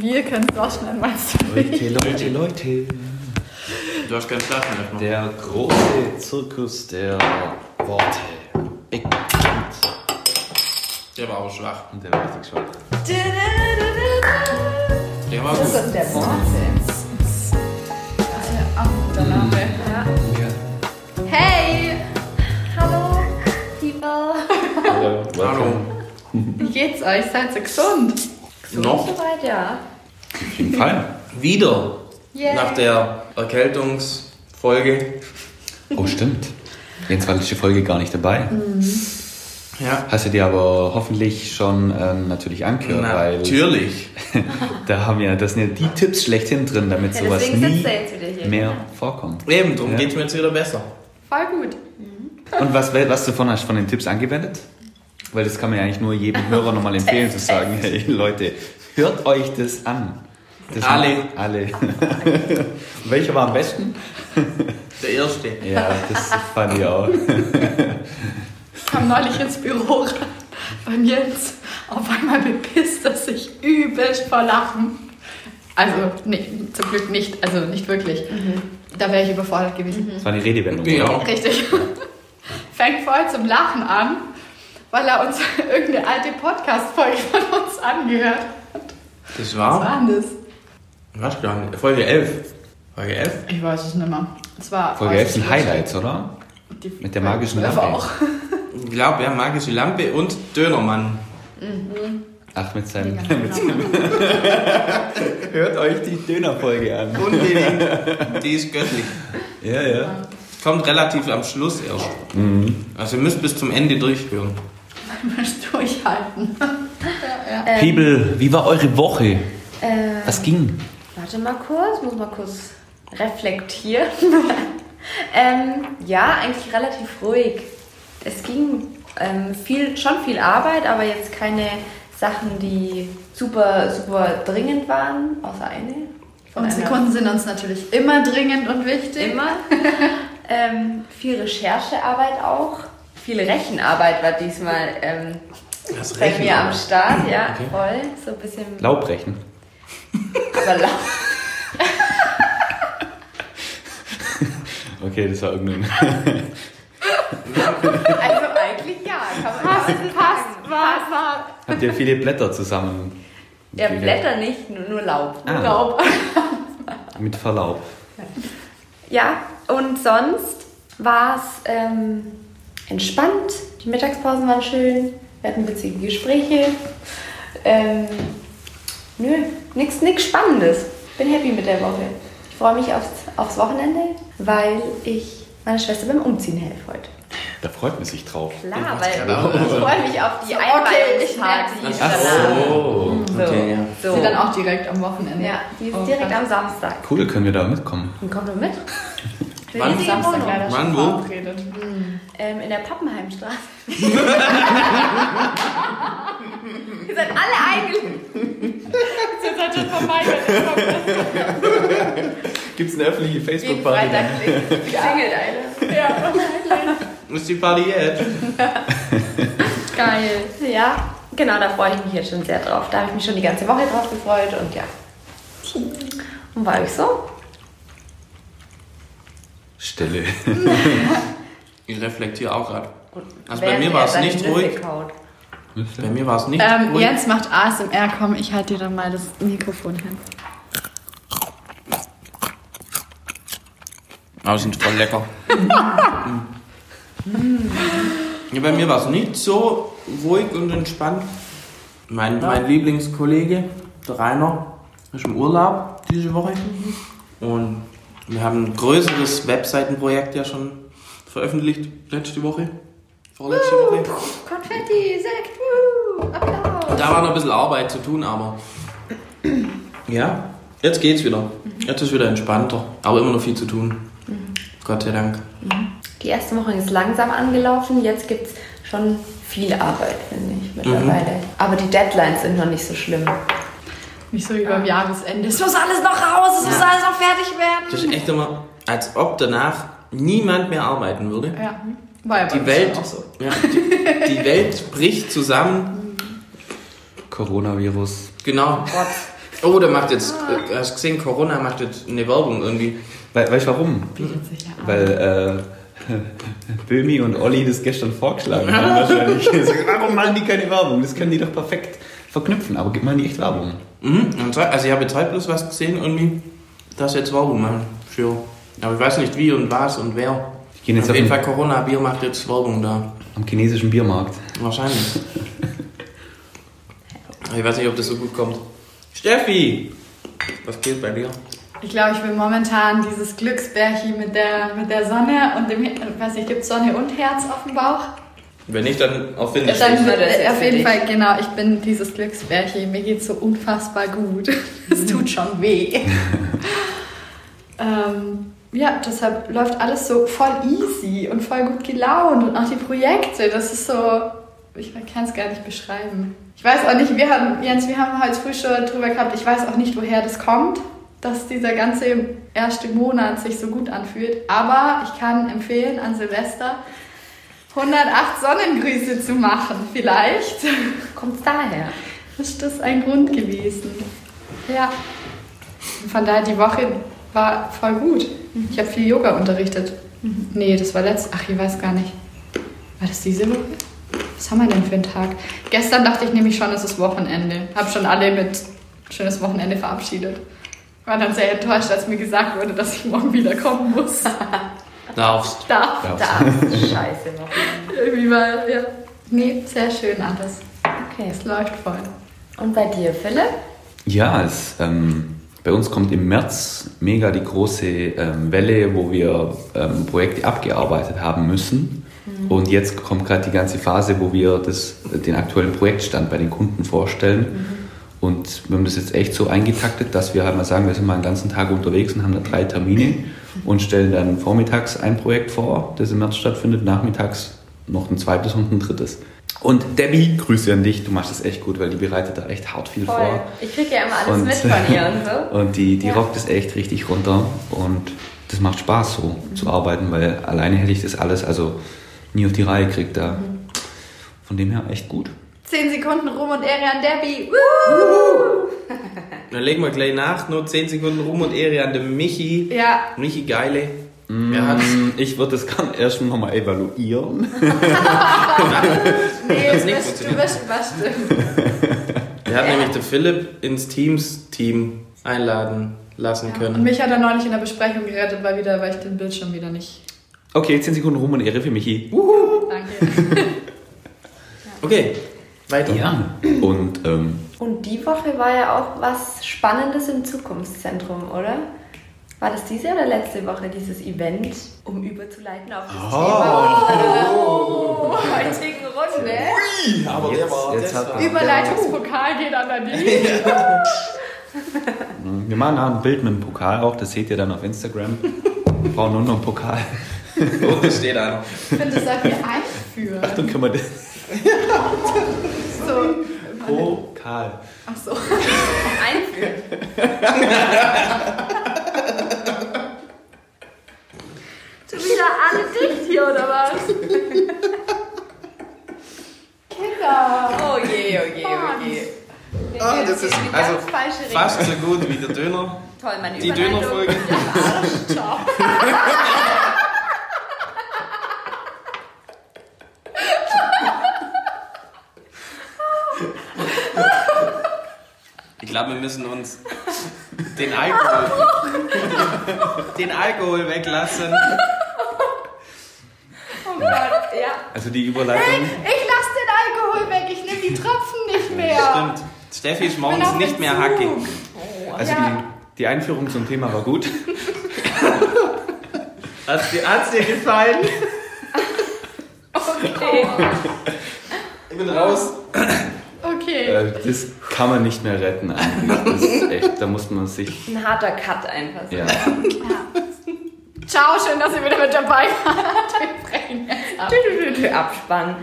Wir können es rausschneiden, meinst du? Leute, Leute, Leute. Du hast keinen Flaschenöffner. Der große Zirkus der Worte beginnt. Der war aber schwach. Und der war richtig schwach. Der war Das gut. ist der Worte. Ach, guter Name. Ja. Hey! Hallo, people. Hallo. Hallo. Wie geht's euch? Seid ihr gesund? Noch? Soweit, ja. Auf jeden Fall. Wieder. Yay. Nach der Erkältungsfolge. Oh, stimmt. Jetzt war letzte Folge gar nicht dabei. Ja. Hast du dir aber hoffentlich schon ähm, natürlich angehört, weil Natürlich. da haben ja, das sind ja die Tipps schlechthin drin, damit Ja, sowas nie mehr vorkommt. Eben, darum Ja. geht's mir jetzt wieder besser. Voll gut. Und was, was du von, hast von den Tipps angewendet? Weil das kann man ja eigentlich nur jedem Hörer nochmal empfehlen, zu sagen, hey Leute, hört euch das an. Das Alle. Alle. Welcher war am besten? Der erste. Ja, das fand ich auch. Ich kam neulich ins Büro beim Jens auf einmal bepisst, dass ich übelst vor Lachen. Also, nee, zum Glück nicht, also nicht wirklich. Da wäre ich überfordert gewesen. Das war die Redewendung. Ja. Richtig. Fängt voll zum Lachen an, weil er uns irgendeine alte Podcast-Folge von uns angehört. Das Was war, war denn das? was gar nicht, Folge 11. Folge 11? Ich weiß es nicht mehr. Es war Folge 11 sind Highlights, oder? Die Mit der magischen Lampe. auch. Ich glaube, ja, magische Lampe und Dönermann. Ach, mit seinem. Mit seinem hört euch die Dönerfolge an. Unbedingt. Die ist göttlich. Ja, ja. Kommt relativ am Schluss erst. Also ihr müsst bis zum Ende durchführen. Müsst durchhalten. ja, ja. Ähm, People, wie war eure Woche? Äh, Was ging? warte mal kurz, muss mal kurz reflektieren. ähm, ja, eigentlich relativ ruhig. Es ging ähm, viel, schon viel Arbeit, aber jetzt keine Sachen, die super, super dringend waren, außer eine. Von Unsere einer- Kunden sind uns natürlich immer dringend und wichtig. Immer. ähm, viel Recherchearbeit auch. Viel Rechenarbeit war diesmal ähm, Das bei mir am. Start, ja, Okay. voll. So ein bisschen, Laubrechen. aber laut. Okay, das war irgendein. Also eigentlich ja, kann man Passt, man passt, sagen. war, war. Habt ihr viele Blätter zusammen? Ja, Blätter nicht, nur, nur Laub. Ah. Laub. Mit Verlaub. Ja, und sonst war es ähm, entspannt. Die Mittagspausen waren schön. Wir hatten witzige Gespräche. Ähm, nö, nichts nix Spannendes. Bin happy mit der Woche. Ich freue mich aufs, aufs Wochenende, weil ich meiner Schwester beim Umziehen helfe heute. Da freut man sich drauf. Klar, weil gerade ich freue mich auf die So, okay, ich Einweihungsparty. die Ach so. So, Okay, ja. so. Sie dann auch direkt am Wochenende. Ja, die ist Oh, direkt krass. am Samstag. Cool, können wir da mitkommen? Und kommt du mit? Wann? Riesige Samstag Wohnung. leider Wann, schon wo? verabredet. Ähm, in der Pappenheimstraße. Ihr seid alle eingeladen. Jetzt hat schon vermeidert. Gibt es eine öffentliche Facebook-Party? Freitag klingelt eine. Ja, Ist die Party jetzt? geil. Ja, genau, da freue ich mich jetzt schon sehr drauf. Da habe ich mich schon die ganze Woche drauf gefreut und ja. Und war ich so? Stille. Ich reflektiere auch gerade. Also bei mir war es nicht ruhig. Bei mir war es nicht Ähm, ruhig. Jens macht ASMR, komm, ich halte dir dann mal das Mikrofon hin. Aber die sind voll lecker. ja, bei mir war es nicht so ruhig und entspannt. Mein, mein Lieblingskollege, der Rainer, ist im Urlaub diese Woche. Und wir haben ein größeres Webseitenprojekt ja schon veröffentlicht letzte Woche. Vorletzte Woche. Konfetti, Sekt, wuhu, Applaus. Da war noch ein bisschen Arbeit zu tun, aber. Ja, jetzt geht's wieder. Jetzt ist wieder entspannter. Aber immer noch viel zu tun. Gott sei Dank. Die erste Woche ist langsam angelaufen, jetzt gibt es schon viel Arbeit, finde ich, mittlerweile. Aber die Deadlines sind noch nicht so schlimm. Nicht so wie beim Jahresende. Es muss alles noch raus, es muss alles noch fertig Das werden. ist echt immer, als ob danach niemand mehr arbeiten würde. Ja, war ja Die Welt, auch so. ja, die, die Welt bricht zusammen. Coronavirus. Genau. Gott. Oh, der macht jetzt, äh, hast du gesehen, Corona macht jetzt eine Werbung irgendwie. Weil, weißt du warum? Bietet sich ja an. Weil äh, Böhmi und Olli das gestern vorgeschlagen haben wahrscheinlich. Warum machen die keine Werbung? Das können die doch perfekt verknüpfen, aber gibt man nicht echt Werbung. Mhm. Also ich habe jetzt heute bloß was gesehen irgendwie, dass jetzt Werbung machen. Für. Aber ich weiß nicht wie und was und wer. Gehen jetzt Auf jeden den, Fall Corona-Bier macht jetzt Werbung da. am chinesischen Biermarkt. Wahrscheinlich. ich weiß nicht, ob das so gut kommt. Steffi! Was geht bei dir? Ich glaube, ich will momentan dieses Glücksbärchen mit der, mit der Sonne und dem, ich weiß nicht, gibt Sonne und Herz auf dem Bauch? Wenn nicht, dann auf. Dann das äh, jetzt auf jeden. Fall, genau, ich bin dieses Glücksbärchen. Mir geht so unfassbar gut. Es tut schon weh. ähm, ja, deshalb läuft alles so voll easy und voll gut gelaunt und auch die Projekte, das ist so, ich kann es gar nicht beschreiben. Ich weiß auch nicht, wir haben, Jens, wir haben heute früh schon drüber gehabt, ich weiß auch nicht, woher das kommt, dass dieser ganze erste Monat sich so gut anfühlt, aber ich kann empfehlen an Silvester 108 Sonnengrüße zu machen, vielleicht. Kommt's daher? Ist das ein Grund gewesen? Ja. Von daher, die Woche war voll gut. Ich habe viel Yoga unterrichtet. Nee, das war letzt. Ach, ich weiß gar nicht. War das diese Woche? Was haben wir denn für einen Tag? Gestern dachte ich nämlich schon, es ist Wochenende. Hab schon alle mit schönes Wochenende verabschiedet. War dann sehr enttäuscht, als mir gesagt wurde, dass ich morgen wieder kommen muss. Darfst. Darf. Ja. Da. Scheiße noch. Irgendwie war, ja. Nee, sehr schön alles. Okay. Es läuft voll. Und bei dir, Philipp? Ja, es, ähm, bei uns kommt im März mega die große ähm, Welle, wo wir ähm, Projekte abgearbeitet haben müssen. Und jetzt kommt gerade die ganze Phase, wo wir das, den aktuellen Projektstand bei den Kunden vorstellen. Und wir haben das jetzt echt so eingetaktet, dass wir halt mal sagen, wir sind mal einen ganzen Tag unterwegs und haben da drei Termine und stellen dann vormittags ein Projekt vor, das im März stattfindet, nachmittags noch ein zweites und ein drittes. Und Debbie, Grüße an dich, du machst das echt gut, weil die bereitet da echt hart viel Voll. vor. Ich kriege ja immer alles Und- mit von ihr und so. Und die, die Ja. rockt es echt richtig runter und das macht Spaß so zu arbeiten, weil alleine hätte ich das alles also nie auf die Reihe gekriegt da. Von dem her echt gut. 10 Sekunden Ruhm und Ehre an Debbie. Dann legen wir gleich nach, nur 10 Sekunden Ruhm und Ehre an den Michi. Ja, Michi Geile. Mm, Ich würde das gerne erst nochmal evaluieren. nee, Das bist, du bist überstimmt. er hat nämlich den Philipp ins Teams-Team einladen lassen Und können. mich hat er neulich in der Besprechung gerettet, weil, wieder, weil ich den Bildschirm wieder nicht. Okay, 10 Sekunden Ruhm und Ehre für Michi. Danke. Okay, weiter. Ja. Und ähm, Und die Woche war ja auch was Spannendes im Zukunftszentrum, oder? War das diese oder letzte Woche, dieses Event, um überzuleiten auf das Thema unserer oh, heutigen Runde? Aber Jetzt- jetzt hat er- Überleitungspokal geht an Nadine. wir machen auch ein Bild mit dem Pokal auch, das seht ihr dann auf Instagram. Wir brauchen nur noch einen Pokal. Und es steht an. Ich finde, das sollten wir einführen. Dann können wir das. So. Pokal. Ach so. Einführen. Schon wieder alle dicht hier, oder was? Kinder. Oh je, oh je, oh je. Gehen das ist also. Fast so gut wie der Döner. Toll, meine Die. Dönerfolge. Ciao. Wir müssen uns den Alkohol, den Alkohol weglassen. Oh Gott, ja. Also die Überleitung. Ich lasse den Alkohol weg. Ich nehme die Tropfen nicht mehr. Stimmt. Steffi ist morgens nicht mehr hackig. Also Ja. die, die Einführung zum Thema war gut. Hat's dir, hat's dir gefallen? Okay. Ich bin raus. Okay. Äh, das kann man nicht mehr retten eigentlich. Das ist echt, da muss man sich. Ein harter Cut einfach so. Ja. Ciao, schön, dass ihr wieder mit dabei wart. Wir brechen jetzt ab. Abspann.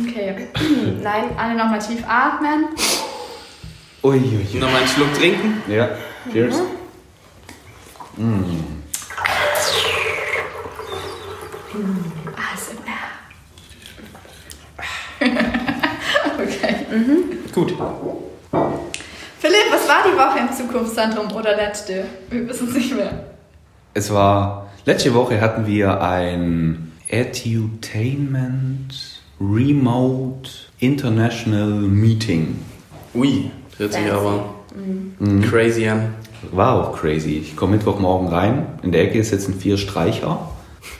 Okay. Nein, Alle nochmal tief atmen. Uiuiui. Nochmal einen Schluck trinken. Ja, cheers. ASMR. okay. Gut. War die Woche im Zukunftszentrum oder letzte? Wir wissen es nicht mehr. Es war, letzte Woche hatten wir ein Edutainment Remote International Meeting. Ui, hört sich aber Mhm. crazy an. War auch crazy. Ich komme Mittwochmorgen rein. In der Ecke sitzen vier Streicher,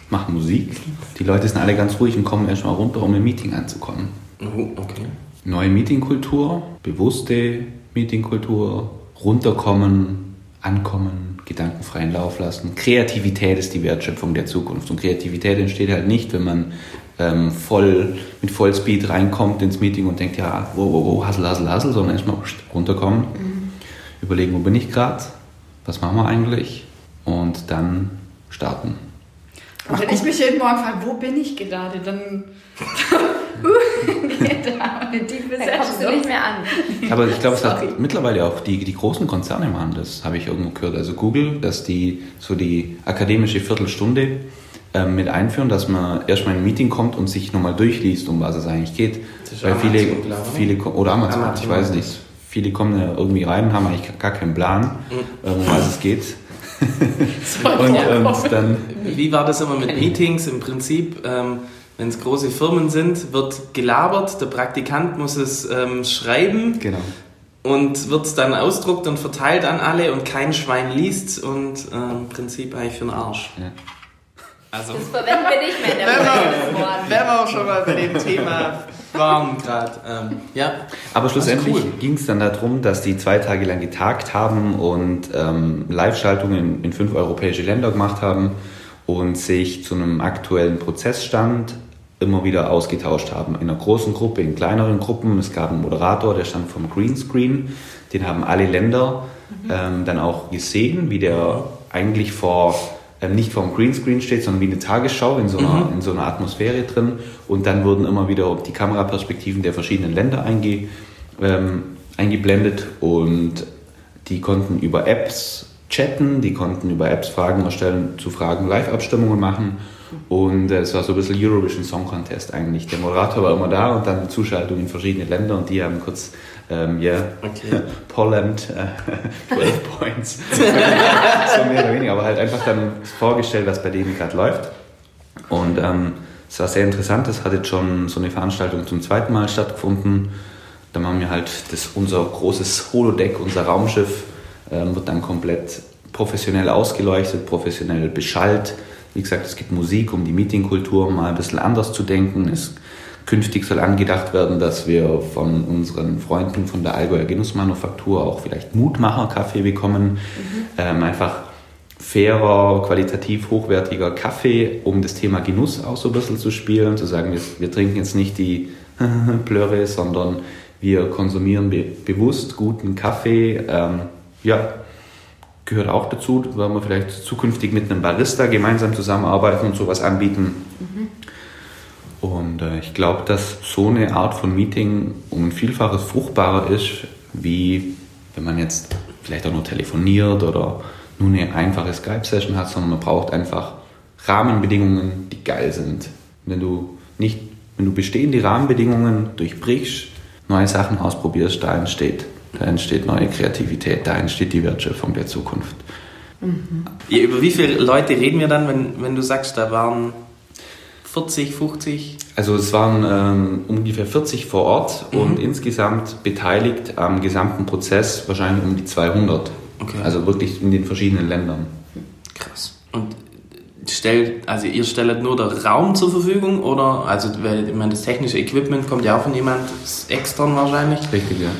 machen Musik. Die Leute sind alle ganz ruhig und kommen erstmal runter, um im Meeting anzukommen. Oh, okay. Neue Meetingkultur, bewusste Meetingkultur, runterkommen, ankommen, gedankenfreien Lauf lassen. Kreativität ist die Wertschöpfung der Zukunft. Und Kreativität entsteht halt nicht, wenn man ähm, voll mit Vollspeed reinkommt ins Meeting und denkt, ja, wo, wo, wo, hassel, hassel, hassel, sondern erstmal runterkommen, überlegen, wo bin ich gerade, was machen wir eigentlich und dann starten. Und wenn ich mich jeden Morgen frage, wo bin ich gerade, dann geht da eine tiefe Da kommst du nicht mehr an. Aber ich glaube, es hat mittlerweile auch die, die großen Konzerne machen das, habe ich irgendwo gehört. Also Google, dass die so die akademische Viertelstunde ähm, mit einführen, dass man erstmal in ein Meeting kommt und sich nochmal durchliest, um was es eigentlich geht. Das ist Weil viele, Amazon, viele oder Amazon, Amazon. ich weiß nicht. Viele kommen ja irgendwie rein und haben eigentlich gar keinen Plan, ähm, um was es geht. Und, und dann Wie war das immer mit Meetings? Im Prinzip, ähm, wenn es große Firmen sind, wird gelabert, der Praktikant muss es ähm, schreiben genau. und wird es dann ausdruckt und verteilt an alle und kein Schwein liest und ähm, im Prinzip eigentlich für den Arsch. Ja. Also, Das verwenden wir nicht mehr in der wenn wir auch schon mal bei dem Thema waren gerade. Ähm, ja, Aber schlussendlich ist cool. ging es dann darum, dass die zwei Tage lang getagt haben und ähm, Live-Schaltungen in, in fünf europäische Länder gemacht haben und sich zu einem aktuellen Prozessstand immer wieder ausgetauscht haben. In einer großen Gruppe, in kleineren Gruppen. Es gab einen Moderator, der stand vom Greenscreen. Den haben alle Länder ähm, dann auch gesehen, wie der eigentlich vor ähm, nicht vor dem Greenscreen steht, sondern wie eine Tagesschau in so, einer, in so einer Atmosphäre drin. Und dann wurden immer wieder die Kameraperspektiven der verschiedenen Länder einge, ähm, eingeblendet und die konnten über Apps chatten, die konnten über Apps Fragen erstellen, zu Fragen Live-Abstimmungen machen. Und äh, es war so ein bisschen Eurovision Song Contest eigentlich. Der Moderator war immer da und dann Zuschaltung in verschiedene Länder und die haben kurz, ähm, ja, Okay. Poland, äh, 12 Points. so mehr oder weniger, aber halt einfach dann vorgestellt, was bei denen gerade läuft. Und ähm, es war sehr interessant, es hat jetzt schon so eine Veranstaltung zum zweiten Mal stattgefunden. Da haben wir halt das, unser großes Holodeck, unser Raumschiff, ähm, wird dann komplett professionell ausgeleuchtet, professionell beschallt. Wie gesagt, es gibt Musik, um die Meetingkultur mal ein bisschen anders zu denken. Es, künftig soll angedacht werden, dass wir von unseren Freunden von der Allgäuer Genussmanufaktur auch vielleicht Mutmacher-Kaffee bekommen. Ähm, einfach fairer, qualitativ hochwertiger Kaffee, um das Thema Genuss auch so ein bisschen zu spielen, zu sagen, wir, wir trinken jetzt nicht die Plörre, sondern wir konsumieren be bewusst guten Kaffee. Ähm, ja, gehört auch dazu, werden wir vielleicht zukünftig mit einem Barista gemeinsam zusammenarbeiten und sowas anbieten. Und äh, ich glaube, dass so eine Art von Meeting um ein Vielfaches fruchtbarer ist, wie wenn man jetzt vielleicht auch nur telefoniert oder nur eine einfache Skype-Session hat, sondern man braucht einfach Rahmenbedingungen, die geil sind. Wenn du nicht, wenn du bestehende Rahmenbedingungen durchbrichst, neue Sachen ausprobierst, da entsteht, da entsteht neue Kreativität, da entsteht die Wertschöpfung der Zukunft. Ja, über wie viele Leute reden wir dann, wenn, wenn du sagst, da waren 40, 50? Also es waren ähm, ungefähr 40 vor Ort und insgesamt beteiligt am gesamten Prozess wahrscheinlich um die 200. Okay. Also wirklich in den verschiedenen Ländern. Krass. Und stellt, also ihr stellt nur der Raum zur Verfügung oder, also weil ich meine, das technische Equipment kommt ja auch von jemand extern wahrscheinlich. Richtig, ja.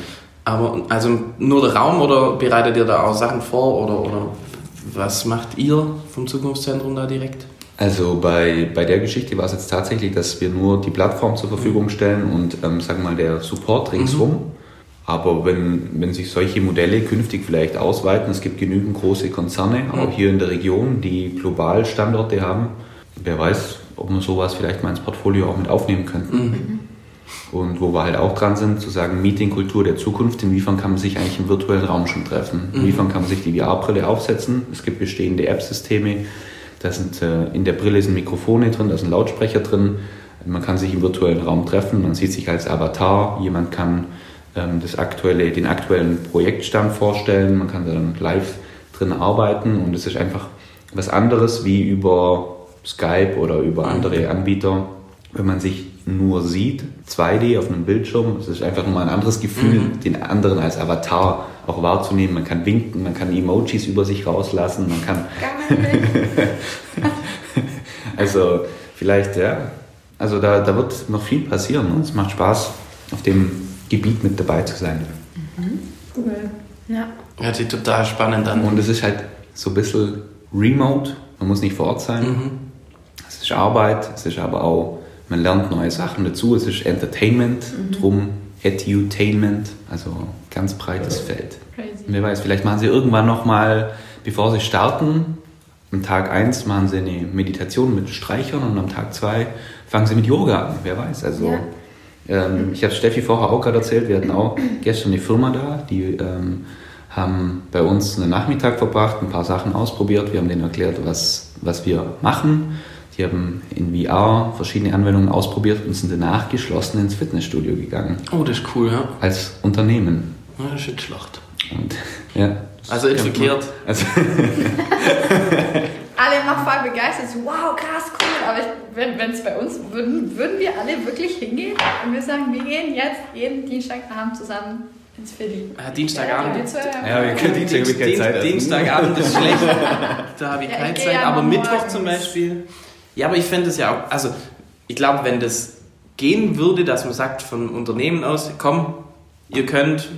Aber also nur der Raum oder bereitet ihr da auch Sachen vor oder, oder was macht ihr vom Zukunftszentrum da direkt? Also bei, bei der Geschichte war es jetzt tatsächlich, dass wir nur die Plattform zur Verfügung stellen und ähm, sagen wir mal der Support ringsrum. Aber wenn, wenn sich solche Modelle künftig vielleicht ausweiten, es gibt genügend große Konzerne, auch hier in der Region, die global Standorte haben, wer weiß, ob wir sowas vielleicht mal ins Portfolio auch mit aufnehmen könnten. Und wo wir halt auch dran sind, zu sagen, Meetingkultur der Zukunft, inwiefern kann man sich eigentlich im virtuellen Raum schon treffen? Inwiefern kann man sich die VR-Brille aufsetzen? Es gibt bestehende App-Systeme, da sind äh, in der Brille sind Mikrofone drin, da sind Lautsprecher drin. Man kann sich im virtuellen Raum treffen, man sieht sich als Avatar, jemand kann ähm, das aktuelle, den aktuellen Projektstand vorstellen, man kann da dann live drin arbeiten und es ist einfach was anderes wie über Skype oder über andere Anbieter, wenn man sich nur sieht, 2D auf einem Bildschirm. Es ist einfach nochmal ein anderes Gefühl, den anderen als Avatar auch wahrzunehmen. Man kann winken, man kann Emojis über sich rauslassen, man kann also vielleicht, ja. Also da, da wird noch viel passieren und es macht Spaß, auf dem Gebiet mit dabei zu sein. Cool. Ja. Hört sich total spannend an. Und es ist halt so ein bisschen remote, man muss nicht vor Ort sein. Mhm. Es ist Arbeit, es ist aber auch, man lernt neue Sachen dazu, es ist Entertainment, drum Edutainment, also ganz breites Feld. Crazy. Wer weiß, vielleicht machen sie irgendwann nochmal, bevor sie starten, am Tag 1 machen sie eine Meditation mit Streichern und am Tag 2 fangen sie mit Yoga an, wer weiß. Also Ja. ähm, ich habe Steffi vorher auch gerade erzählt, wir hatten auch gestern eine Firma da, die ähm, haben bei uns einen Nachmittag verbracht, ein paar Sachen ausprobiert, wir haben denen erklärt, was, was wir machen. Die haben in VR verschiedene Anwendungen ausprobiert und sind danach geschlossen ins Fitnessstudio gegangen. Oh, das ist cool, ja. Als Unternehmen. Ja, Das ist nicht schlecht. Und, ja, Also man. Also, Alle immer voll begeistert, so wow, krass, cool. Aber ich, wenn es bei uns, würden, würden wir alle wirklich hingehen und wir sagen, wir gehen jetzt jeden Dienstagabend zusammen ins Philly. Ja, Dienstagabend. Ja, wir zwei- Ja, wir können Dienstag Zeit. also. Dienstagabend ist schlecht. Da habe ich Ja, keine Zeit. Aber Mittwoch zum Beispiel. Ja, aber ich fände es ja auch. Also, ich glaube, wenn das gehen würde, dass man sagt von Unternehmen aus, komm, ihr könnt,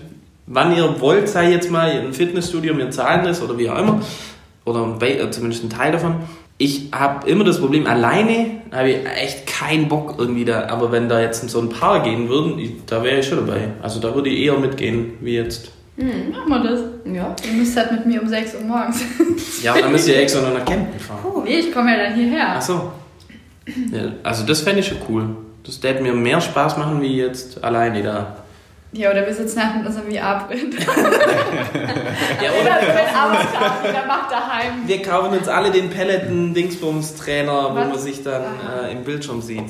wann ihr wollt, sei jetzt mal ein Fitnessstudio, wir zahlen das oder wie auch immer. Oder oder zumindest ein Teil davon. Ich habe immer das Problem, alleine habe ich echt keinen Bock irgendwie da. Aber wenn da jetzt so ein paar gehen würden, da wäre ich schon dabei. Also da würde ich eher mitgehen, wie jetzt. Machen wir das. Ja. Ihr müsst halt mit mir um 6 Uhr morgens. Ja, aber dann müsst ihr extra noch nach Kempten fahren. nee, ich komme ja dann hierher. Ach so. Ja, also das fände ich schon cool. Das würde mir mehr Spaß machen, wie jetzt alleine da. Ja, oder wir sitzen halt mit unserem VR-Print. Ja, oder wieder macht daheim. wir kaufen uns alle den Peloton-Dingsbums-Trainer, wo man sich dann äh, im Bildschirm sieht.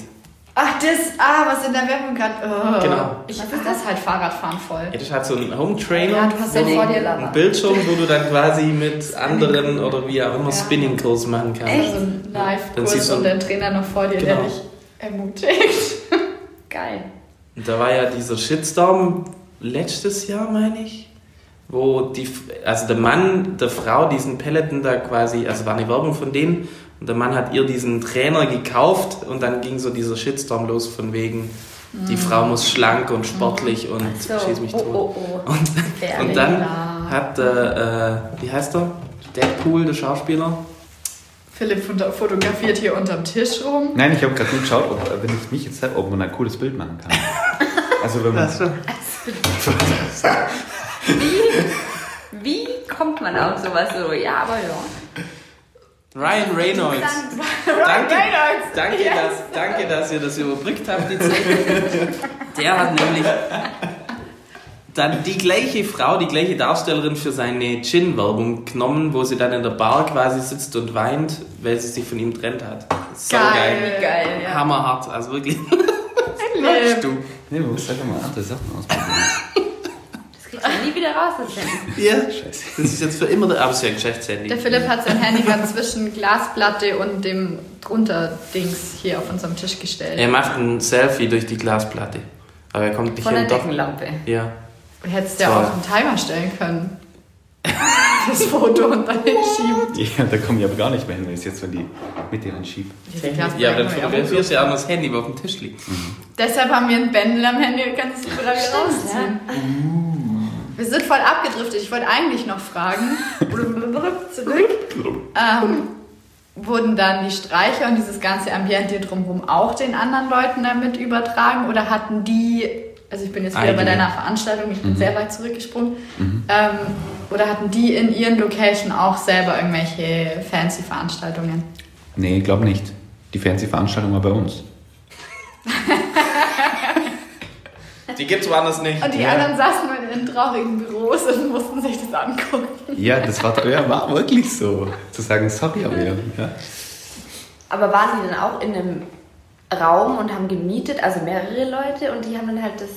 Ach, das, ah, was in der Werbung gerade. Oh. Genau. Ich weiß das halt Fahrradfahren voll. Ja, das hat so einen Home-Trainer, Ja, du hast ja vor dir einen Bildschirm, wo du dann quasi mit anderen oder wie auch immer Ja. Spinning-Kurs machen kannst. Also ein Dann Live-Kurs siehst du- und der Trainer noch vor dir, der Genau. dich ermutigt. Geil. Und da war ja dieser Shitstorm letztes Jahr, meine ich, wo die, also der Mann der Frau diesen Peloton da quasi, also war eine Werbung von denen, und der Mann hat ihr diesen Trainer gekauft und dann ging so dieser Shitstorm los von wegen, die Frau muss schlank und sportlich und So. schieß mich oh, tot. oh, oh. Und, Fair und dann hat, äh, äh, wie heißt er? Deadpool, der Schauspieler. Philipp foto- fotografiert hier unterm Tisch rum. nein, ich habe gerade nur geschaut, ob, wenn ich mich jetzt ob man ein cooles Bild machen kann. Also wenn man, Wie, wie kommt man auf sowas so? Ja, aber ja. Ryan Reynolds. Danke, Reynolds. danke, dass, danke, dass ihr das überbrückt habt, die Zeit. Der hat nämlich dann die gleiche Frau, die gleiche Darstellerin für seine Gin-Werbung genommen, wo sie dann in der Bar quasi sitzt und weint, weil sie sich von ihm trennt hat. So Geil. geil. Wie geil, ja. Hammerhart, also wirklich. Philipp. du. nee, man muss einfach mal andere Sachen ausprobieren. Das kriegt man nie wieder raus, das Handy. Ja, das ist jetzt für immer der, aber es ist ja ein Geschäftshandy. Der Philipp hat sein Handy gerade zwischen Glasplatte und dem drunter Dings hier auf unserem Tisch gestellt. Er macht ein Selfie durch die Glasplatte. Aber er kommt nicht Von der hin. Doch. Deckenlampe. Ja. Du hättest ja auch einen Timer stellen können. Das Foto und dann hinschieben. Ja, da komme ich aber gar nicht mehr hin, wenn ich es jetzt von die Mitte hinschiebe. Ja, aber dann fotografierst du ja auch noch das Handy, was auf dem Tisch liegt. Deshalb haben wir ein Bändel am Handy, kannst du es wieder wieder rausziehen. Wir sind voll abgedriftet. Ich wollte eigentlich noch fragen, zurück, ähm, wurden dann die Streicher und dieses ganze Ambiente drumherum auch den anderen Leuten damit übertragen oder hatten die, also ich bin jetzt wieder bei Eigene. deiner Veranstaltung, ich bin sehr weit zurückgesprungen, ähm, oder hatten die in ihren Location auch selber irgendwelche fancy Veranstaltungen? Nee, ich glaube nicht. Die fancy Veranstaltung war bei uns. Die gibt's woanders nicht. Und die Ja. anderen saßen nur in traurigen Büros und mussten sich das angucken. Ja, das war, ja, war wirklich so. Zu sagen, sorry, aber ja. ja. Aber waren die dann auch in einem Raum und haben gemietet, also mehrere Leute, und die haben dann halt das.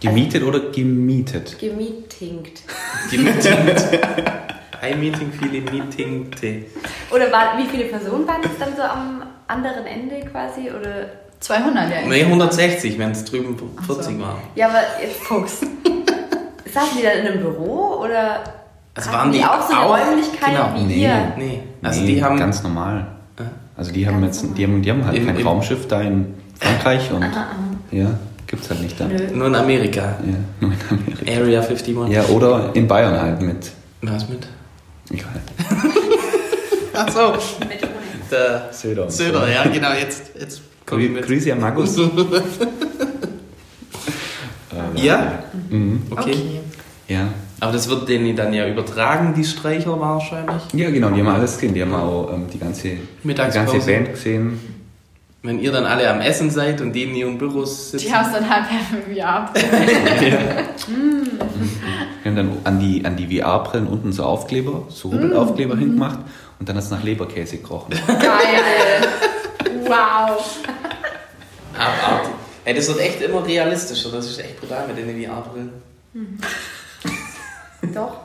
Gemietet oder gemietet? Gemietingt. Gemietingt. Ein Meeting, viele Meetingte. Oder war, wie viele Personen waren es dann so am anderen Ende quasi? Oder 200, ja. Nee, 160, wenn es drüben Ach so. 40 war. Ja, aber jetzt Fuchs. Saßen die dann in einem Büro oder Also hatten waren die auch so eine auch- Räumlichkeit genau. wie Nee. ihr? Nee, also nee, die haben. ganz normal. Äh? Also die haben jetzt, die haben, die haben halt Im- kein im- Raumschiff da in Frankreich und ja, gibt's halt nicht da. Nö. Nur in Amerika. Ja, nur in Amerika. Area 51. Ja, oder in Bayern halt mit. Was mit? Egal. Ach so. Mit. Der Söder. Söder, ja, genau, jetzt, jetzt komm ich Grü mit. Grüße an Magus. Ja? Mhm. Okay. Okay. Ja. Aber das wird denen dann ja übertragen, die Streicher wahrscheinlich. Ja, genau, die haben alles gesehen. Die haben auch ähm, die, ganze, die ganze Band gesehen. Wenn ihr dann alle am Essen seid und die in ihren Büros sitzen. Die haben es dann halt ja. Wir haben dann an die, an die VR-Brillen unten so Aufkleber, so Rubbelaufkleber hingemacht und dann hat es nach Leberkäse gerochen. Geil. Wow. Abartig. Ey, das wird echt immer realistischer. Das ist echt brutal mit den VR-Brillen. Doch.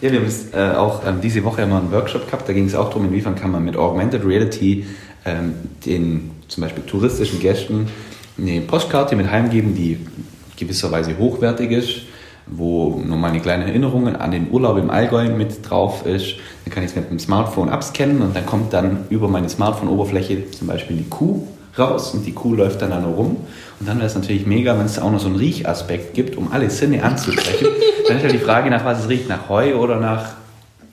Ja, wir haben äh, auch ähm, diese Woche immer einen Workshop gehabt, da ging es auch darum, inwiefern kann man mit Augmented Reality ähm, den zum Beispiel touristischen Gästen eine Postkarte mit heimgeben, die gewisserweise hochwertig ist, wo nochmal eine kleine Erinnerung an den Urlaub im Allgäu mit drauf ist. Dann kann ich es mit dem Smartphone abscannen und dann kommt dann über meine Smartphone-Oberfläche zum Beispiel die Kuh raus und die Kuh läuft dann da nur rum. Und dann wäre es natürlich mega, wenn es auch noch so einen Riechaspekt gibt, um alle Sinne anzusprechen. dann ist ja die Frage, nach was es riecht, nach Heu oder nach...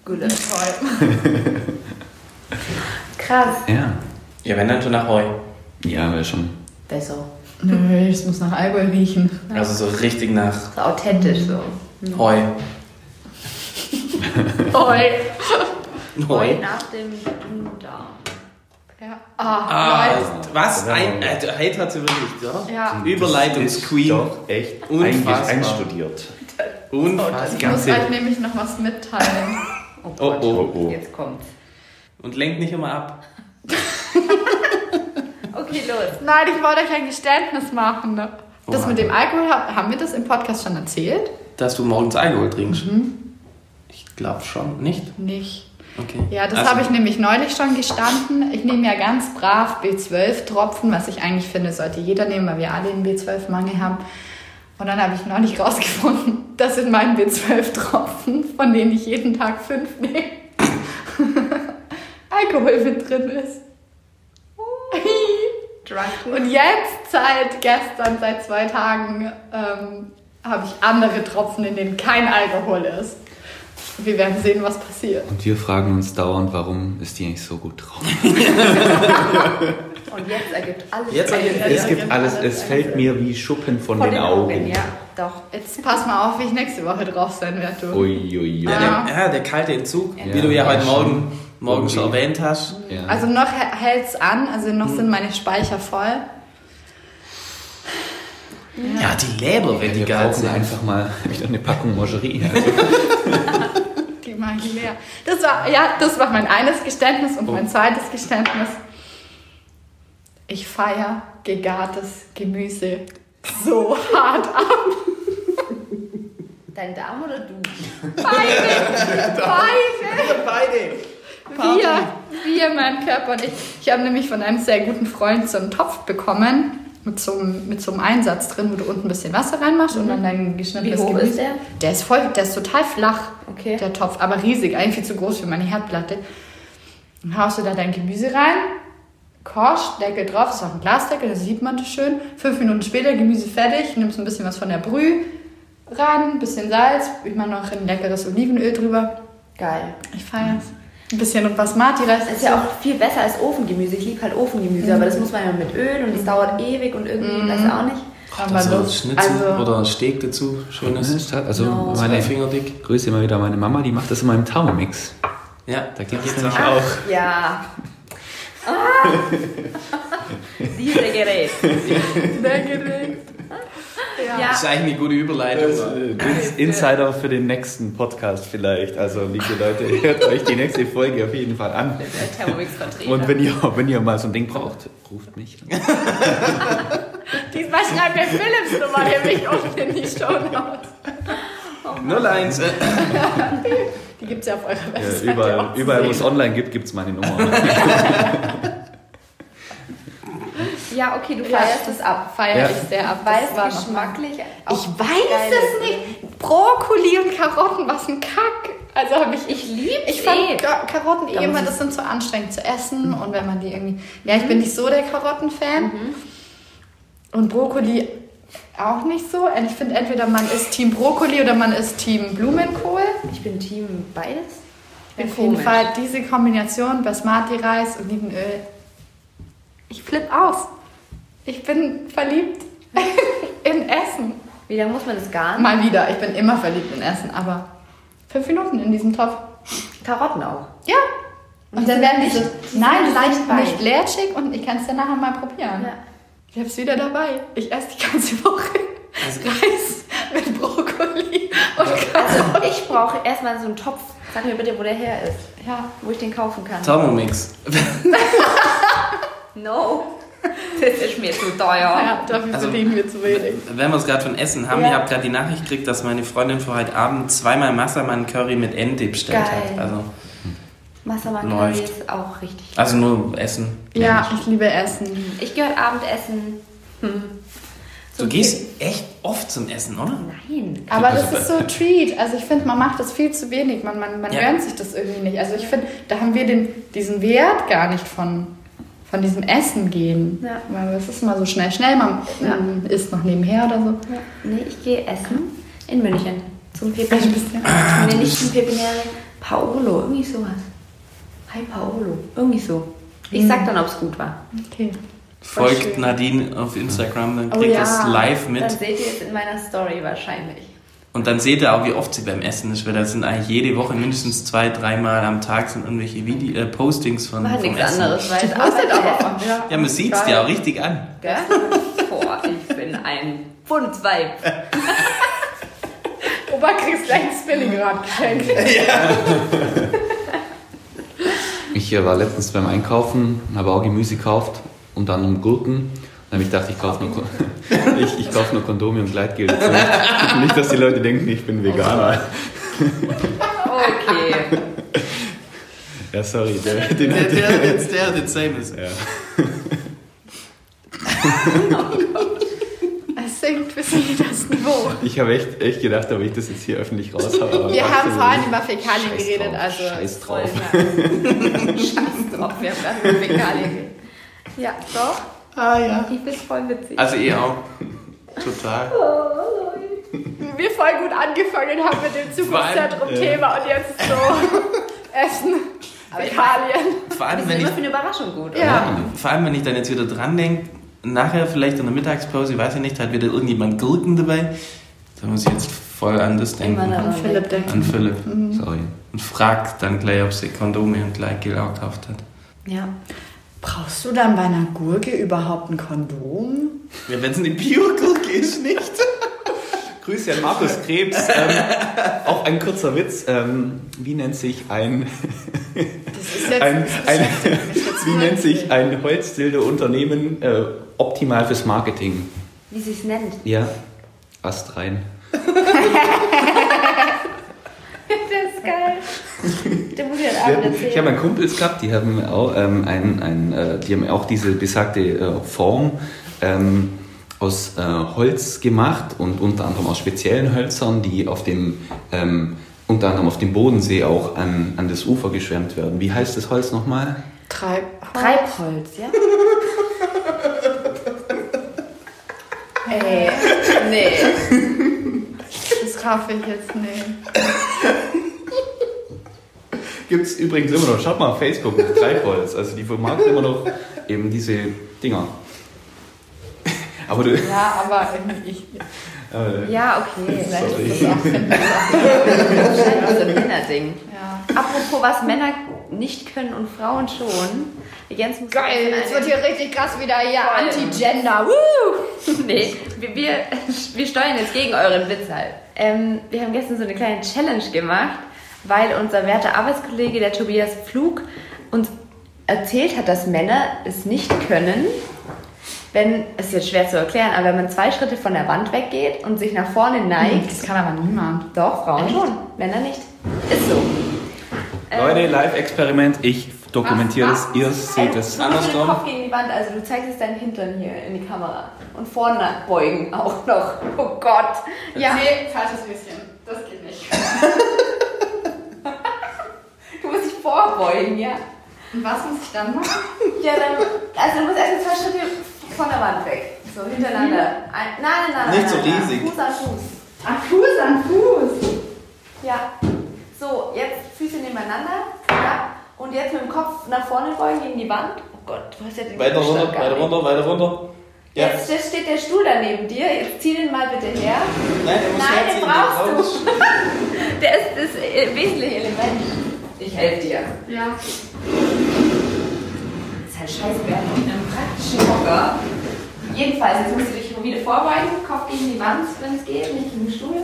Gülle. Toll. Krass. Ja, Ja, wenn dann schon nach Heu. ja, wäre schon... Besser. Nö, es muss nach Allgäu riechen. Also so richtig nach So authentisch so. Heu. Toll. Heu. nach dem Dünndarm. Ja. Ah, Ah, Leute. was? Ein, äh, Hate hat sie wirklich, oder? Ja. Überleitungsqueen. Doch echt Unfassbar. einstudiert. Unfassbar. Ich muss euch nämlich noch was mitteilen. Oh Oh, Gott, oh, oh. jetzt kommt's. Und lenkt nicht immer ab. Okay, los. Nein, ich wollte euch ein Geständnis machen. ne? Das Oha. mit dem Alkohol, ha- haben wir das im Podcast schon erzählt? Dass du morgens Alkohol trinkst. Ich glaube schon. Nicht? Nicht. Okay. Ja, das Also- habe ich nämlich neulich schon gestanden. Ich nehme ja ganz brav B12-Tropfen, was ich eigentlich finde, sollte jeder nehmen, weil wir alle einen B12-Mangel haben. Und dann habe ich neulich rausgefunden, dass in meinen B12-Tropfen, von denen ich jeden Tag fünf nehme, Alkohol mit drin ist. Und jetzt, seit gestern, seit zwei Tagen, ähm, habe ich andere Tropfen, in denen kein Alkohol ist. Wir werden sehen, was passiert. Und wir fragen uns dauernd, warum ist die eigentlich so gut drauf? Und jetzt ergibt alles Jetzt ergibt- Es gibt alles, es fällt mir wie Schuppen von, Von den, Augen. Ja, doch. Jetzt pass mal auf, wie ich nächste Woche drauf sein werde. Uiuiui. Ja, Ah. der, ja, der kalte Entzug, Ja. wie du ja Ja, heute. Morgen, morgen schon erwähnt hast. Ja. Also noch hält es an, also noch sind meine Speicher voll. Ja, die Leber, wenn die wir geil brauchen sind. einfach mal wieder eine Packung Moscherie. Also, Leer. Das war, ja, das war mein eines Geständnis und mein zweites Geständnis. Ich feiere gegartes Gemüse so hart ab. Dein Darm oder du? Beide! Beide! Beide. Wir, wir, mein Körper und ich. Ich habe nämlich von einem sehr guten Freund so einen Topf bekommen mit so einem, mit so einem Einsatz drin, wo du unten ein bisschen Wasser reinmachst und dann dein geschnittenes Wie hoch Gemüse. ist der? Der ist voll, der ist total flach, Okay. der Topf, aber riesig, eigentlich viel zu groß für meine Herdplatte. Dann haust du da dein Gemüse rein, kochst, Deckel drauf, ist auch ein Glasdeckel, da sieht man das schön. Fünf Minuten später, Gemüse fertig, nimmst ein bisschen was von der Brühe ran, ein bisschen Salz, ich mache noch ein leckeres Olivenöl drüber. Geil. Ich feier's. Ein bisschen Basmati-Reis. Das ist ja auch viel besser als Ofengemüse. Ich liebe halt Ofengemüse, aber das muss man ja mit Öl und es dauert ewig und irgendwie, weiß ich auch nicht. Also. Schnitzel Also- oder Steak dazu. Schönes. also No. Meine Finger dick. Grüße mal wieder meine Mama, die macht das immer im Thermomix. Ja, Da gibt es nämlich auch. auch. Ja. Ah. Diese Gerät. Sehr geregt. Ja. Ja. Das ist eigentlich eine gute Überleitung. Ins- Insider für den nächsten Podcast vielleicht. Also, liebe Leute, hört euch die nächste Folge auf jeden Fall an. Und wenn ihr, wenn ihr mal so ein Ding braucht, ruft mich. an. Diesmal schreibt der Philips Nummer nämlich unten in die Show Notes. 01. äh, Die gibt es ja auf eurer Ja, Webseite. überall, überall wo es online gibt, gibt es meine Nummer. Ja, okay, du feierst es ab. Feiere Ja. ich sehr ab. War es geschmacklich Ich auch weiß es ist. nicht. Brokkoli und Karotten, was ein Kack. Also habe ich. Ich liebe Ich fand eh. Ka- Karotten eh immer, das sind so anstrengend zu essen und wenn man die irgendwie. Ja, ich bin nicht so der Karottenfan. Und Brokkoli auch nicht so. Und ich finde entweder man isst Team Brokkoli oder man isst Team Blumenkohl. Ich bin Team beides. Ja, Auf jeden. Fall diese Kombination Basmati-Reis, Olivenöl. Ich flipp aus. Ich bin verliebt in Essen. Wie lange muss man das garen? Mal wieder. Ich bin immer verliebt in Essen, aber fünf Minuten in diesem Topf. Karotten auch. Ja. Und Die dann werden nicht- die sind nein, leicht weich. nicht lätschig und ich kann es ja nachher mal probieren. Ja. Ich hab's wieder dabei. Ich esse die ganze Woche Reis mit Brokkoli und Karotten. Also ich brauche erstmal so einen Topf. Sag mir bitte, wo der her ist. Ja. Wo ich den kaufen kann. Thermomix. No. Das ist mir zu teuer. ja, dafür Also- verdienen wir zu wenig. Wenn wir es gerade von Essen haben, Ja. ich habe gerade die Nachricht gekriegt, dass meine Freundin für heute Abend zweimal Massaman Curry mit Ente bestellt Geil. hat. Also, Massaman Curry ist auch richtig. also nur Essen. Ja, ich liebe Essen. Ich gehe heute Abend essen. Hm. Du gehst echt oft zum Essen, oder? Nein. Aber das ist so ein Treat. Also ich finde, man macht das viel zu wenig. Man, man, man Ja. gönnt sich das irgendwie nicht. Also ich finde, da haben wir den, diesen Wert gar nicht von, von diesem Essen gehen. Ja. Weil es ist immer so schnell, schnell. Man Ja. isst noch nebenher oder so. Ja. Nee, ich gehe essen in München. Zum bist ja- Nee, nicht zum Pepinere. Paolo, irgendwie sowas. Hi Paolo. Irgendwie so. Ich sag dann, ob es gut war. Okay. Folgt. Nadine auf Instagram, dann Oh kriegt ja. es live Dann mit. seht ihr es in meiner Story wahrscheinlich. Und dann seht ihr auch, wie oft sie beim Essen ist, weil da sind eigentlich jede Woche mindestens zwei, dreimal am Tag sind irgendwelche Vide äh, Postings von, War vom nichts Essen. anderes, weil es Ich wusste Arbeit aber ist. auch, ja. Ja, man sieht es dir auch richtig an. Gell? Boah, ich bin ein Buntsweib. Opa kriegst gleich ein Spinningrad geschenkt. Ich äh, war letztens beim Einkaufen, habe auch Gemüse gekauft, unter anderem Gurken. Dann habe ich gedacht, ich kaufe nur, ich, ich kaufe nur Kondome und Gleitgel dazu. Nicht, dass die Leute denken, ich bin Veganer. Okay. Ja, sorry. Der, den, Der, der, jetzt der, den same ist. ja. Es sinkt bis in das Niveau. Ich habe echt, echt gedacht, ob ich das jetzt hier öffentlich raushabe. Wir haben vorhin über Fäkalien geredet, also Scheiß Voll drauf. Scheiß drauf, wir haben gerade über Fäkalien geredet. Ja, doch. Ah ja. Ich bin voll witzig. Also ihr auch. Total. wir voll gut angefangen haben mit dem Zukunftszentrum-Thema und jetzt so Essen, Fäkalien. Vor das allem, ist wenn ich, immer für eine Überraschung gut, oder? Ja. vor allem, wenn ich dann jetzt wieder dran denke, nachher vielleicht in der Mittagspause, ich weiß ich nicht, hat wieder irgendjemand Gurken dabei. Da muss ich jetzt voll an das denken. An Philipp denken. An Philipp. Sorry. Und fragt dann gleich, ob sie Kondome und Gleitgel auch gekauft hat. Ja. Brauchst du dann bei einer Gurke überhaupt ein Kondom? Ja, wenn es eine Bio-Gurke ist, nicht. Grüße an Markus Krebs. Ähm, auch ein kurzer Witz. Ähm, wie nennt sich ein, Das ist jetzt, ein, ein jetzt wie nennt sich ein Holzdilde-Unternehmen äh, optimal fürs Marketing? Wie sie es nennt. Ja, Ast rein. Das ist geil. Ich habe einen Kumpels gehabt, die haben auch ähm, ein, ein, äh, die haben auch diese besagte äh, Form ähm, aus äh, Holz gemacht und unter anderem aus speziellen Hölzern, die auf dem ähm, unter anderem auf dem Bodensee auch an, an das Ufer geschwemmt werden. Wie heißt das Holz nochmal? Treib Treibholz, ja? Ey, nee. Das kaufe ich jetzt nicht. Gibt es übrigens immer noch. Schaut mal auf Facebook mit Treibholz. Also die vermarkten immer noch eben diese Dinger. Aber du. Ja, aber irgendwie ich. Äh, Ja, okay. Sorry. Das auch finden. Wahrscheinlich so ein Männerding. Ja. Apropos, was Männer nicht können und Frauen schon. Jens muss Geil, jetzt jetzt wird hier richtig krass wieder hier Voll. Anti-Gender. Nee, wir, wir, wir steuern jetzt gegen euren Witz halt. Ähm, wir haben gestern so eine kleine Challenge gemacht, weil unser werter Arbeitskollege, der Tobias Pflug, uns erzählt hat, dass Männer es nicht können, wenn, es ist jetzt schwer zu erklären, aber wenn man zwei Schritte von der Wand weggeht und sich nach vorne neigt, Das kann aber niemand. doch, Frauen schon, Männer nicht. Ist so. Leute, Live-Experiment, ich dokumentiere das, ihr seht es. Andersrum. Kopf gegen die Wand, also du zeigst jetzt deinen Hintern hier in die Kamera. Und vorne beugen auch noch. Oh Gott. Ja, Nee, falsches Höschen. Das geht nicht. vorbeugen, ja. Und was muss ich dann machen? Ja, dann, also du musst erst zwei Schritte von der Wand weg. So, hintereinander. Ein, nein, nein, nein. Nicht so nein, riesig. Fuß an Fuß. Ach, Fuß an Fuß. Ja. So, jetzt Füße nebeneinander. Ja. Und jetzt mit dem Kopf nach vorne beugen gegen die Wand. Oh Gott, du hast ja den Weiter runter, weiter runter, weiter runter. Ja. Jetzt steht- steht der Stuhl da neben dir. Jetzt zieh den mal bitte her. Nein, muss Nein, den brauchst du. Der ist das äh, wesentliche Element. Ich helfe dir. Ja. ist halt scheiße, wir haben einen praktischen Hocker. Jedenfalls, jetzt musst du dich wieder vorbeugen, Kopf gegen die Wand, wenn es geht, nicht gegen den Stuhl.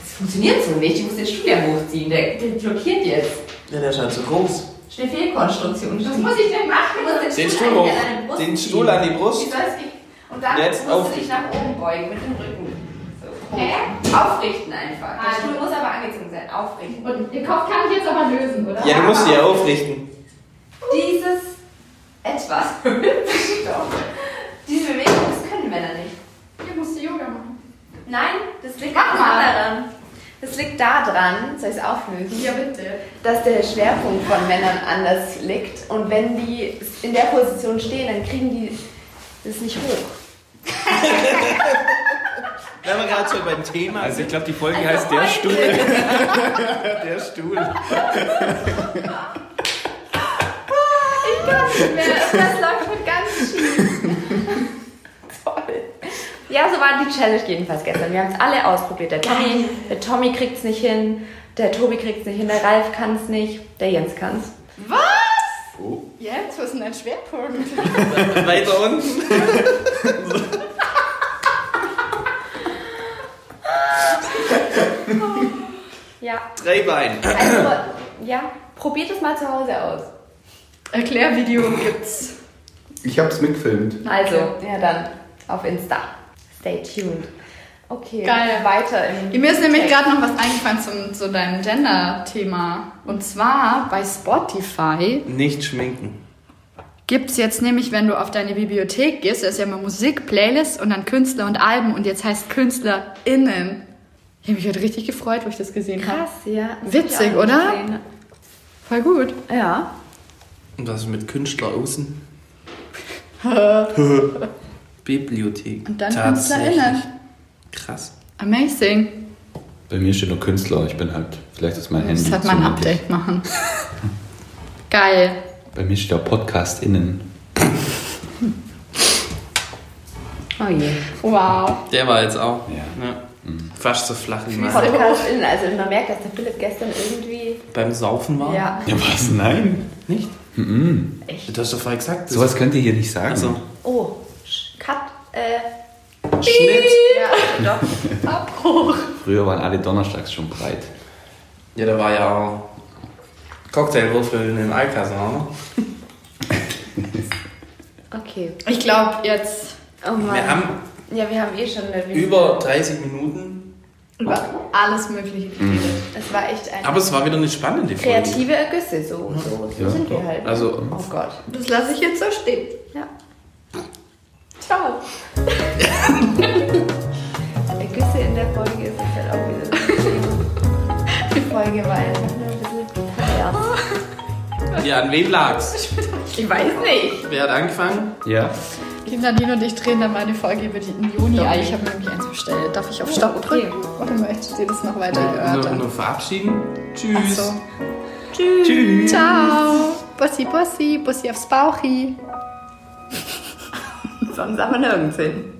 Das funktioniert so nicht, du musst den Stuhl ja hochziehen, der, der blockiert jetzt. Ja, der ist halt zu groß. Schnell Fehlkonstruktion. Was muss ich denn machen? Du musst Den Stuhl hoch. Den ziehen. Stuhl an die Brust. Wie soll es gehen? Und dann Jetzt musst du dich nach oben beugen mit dem Rücken. So. Hä? Aufrichten einfach. Der Also. Stuhl muss. Aufrichten. Und den Kopf kann ich jetzt aber lösen, oder? Ja, du musst sie ja aufrichten. Dieses etwas. Doch. Diese Bewegung, das können Männer nicht. Ich musste Yoga machen. Nein, das liegt anderen. Das liegt daran, soll ich es auflösen, Ja, bitte. dass der Schwerpunkt von Männern anders liegt. Und wenn die in der Position stehen, dann kriegen die das nicht hoch. Wenn wir gerade so beim Thema Also ich glaube, die Folge Also heißt Der heute- Stuhl. Der Stuhl. Ich kann nicht mehr. Das läuft mit ganz schief. Toll. Ja, so war die Challenge jedenfalls gestern. Wir haben es alle ausprobiert. Der Tommy, der Tommy kriegt es nicht hin, der Tobi kriegt es nicht hin, der Ralf kann es nicht, der Jens kann es. Was? Oh. Jetzt? Was ist denn dein Schwerpunkt? Weiter unten. Ja, Drei Beine. also, ja, probiert es mal zu Hause aus. Erklärvideo gibt's. Ich habe es mitgefilmt. Also, ja dann, auf Insta. Stay tuned. Okay, Geil. weiter im Mir ist nämlich gerade noch was eingefallen zum, zu deinem Gender-Thema. Und zwar bei Spotify Nicht schminken. gibt es jetzt nämlich, wenn du auf deine Bibliothek gehst, da ist ja immer Musik, Playlist und dann Künstler und Alben und jetzt heißt KünstlerInnen. Ich habe mich heute richtig gefreut, wo ich das gesehen habe. Krass, ja. Das Witzig, hab auch nicht oder? gesehen. Voll gut. Ja. Und was ist mit Künstler außen? Bibliothek. Und dann. KünstlerInnen. Krass. Amazing. Bei mir steht nur Künstler. Ich bin halt, vielleicht ist mein Handy. Das hat man ein. Update machen. Geil. Bei mir steht auch Podcast innen. Oh je. Wow. Der war jetzt auch. Ja. Ja. Fast so flach wie mein. Podcast in, also man merkt, dass der Philipp gestern irgendwie. Beim Saufen war? Ja, Ja, was? Nein. Nicht? Mhm. echt. Du hast doch vorher gesagt. Sowas könnt ihr hier nicht sagen. Also, Oh, Cut. Äh, Schnitt. ja, doch. Abbruch. Früher waren alle donnerstags schon breit. Ja, da war ja auch Cocktailwürfel im Alcazar, ne? Okay. Ich glaube jetzt Oh Mann. Wir haben ja, wir haben eh schon eine über 30 Minuten, über alles Mögliche geredet. Es war echt ein. aber es war wieder eine spannende Folge. kreative Ergüsse, so, so, so Ja. sind wir halt. Also, oh Gott. Das lasse ich jetzt so stehen. Ja. Ciao. Ergüsse in der Folge ist es halt auch wieder. Die Folge war einfach nur ein bisschen pervers. ja, an wem lag's? Ich weiß nicht. Wer hat angefangen? Ja. Die Nadine und ich drehen dann mal eine Folge über den Juni. Ah, ich habe mir nämlich eins bestellt. Darf ich auf Stopp Oh, okay. drücken? Oder möchtest du das noch weiter Nur, erörtern? nur verabschieden. Ach Tschüss. so. Tschüss. Ciao. Bussi, Bussi, Bussi aufs Bauchi. Sonst aber nirgends hin.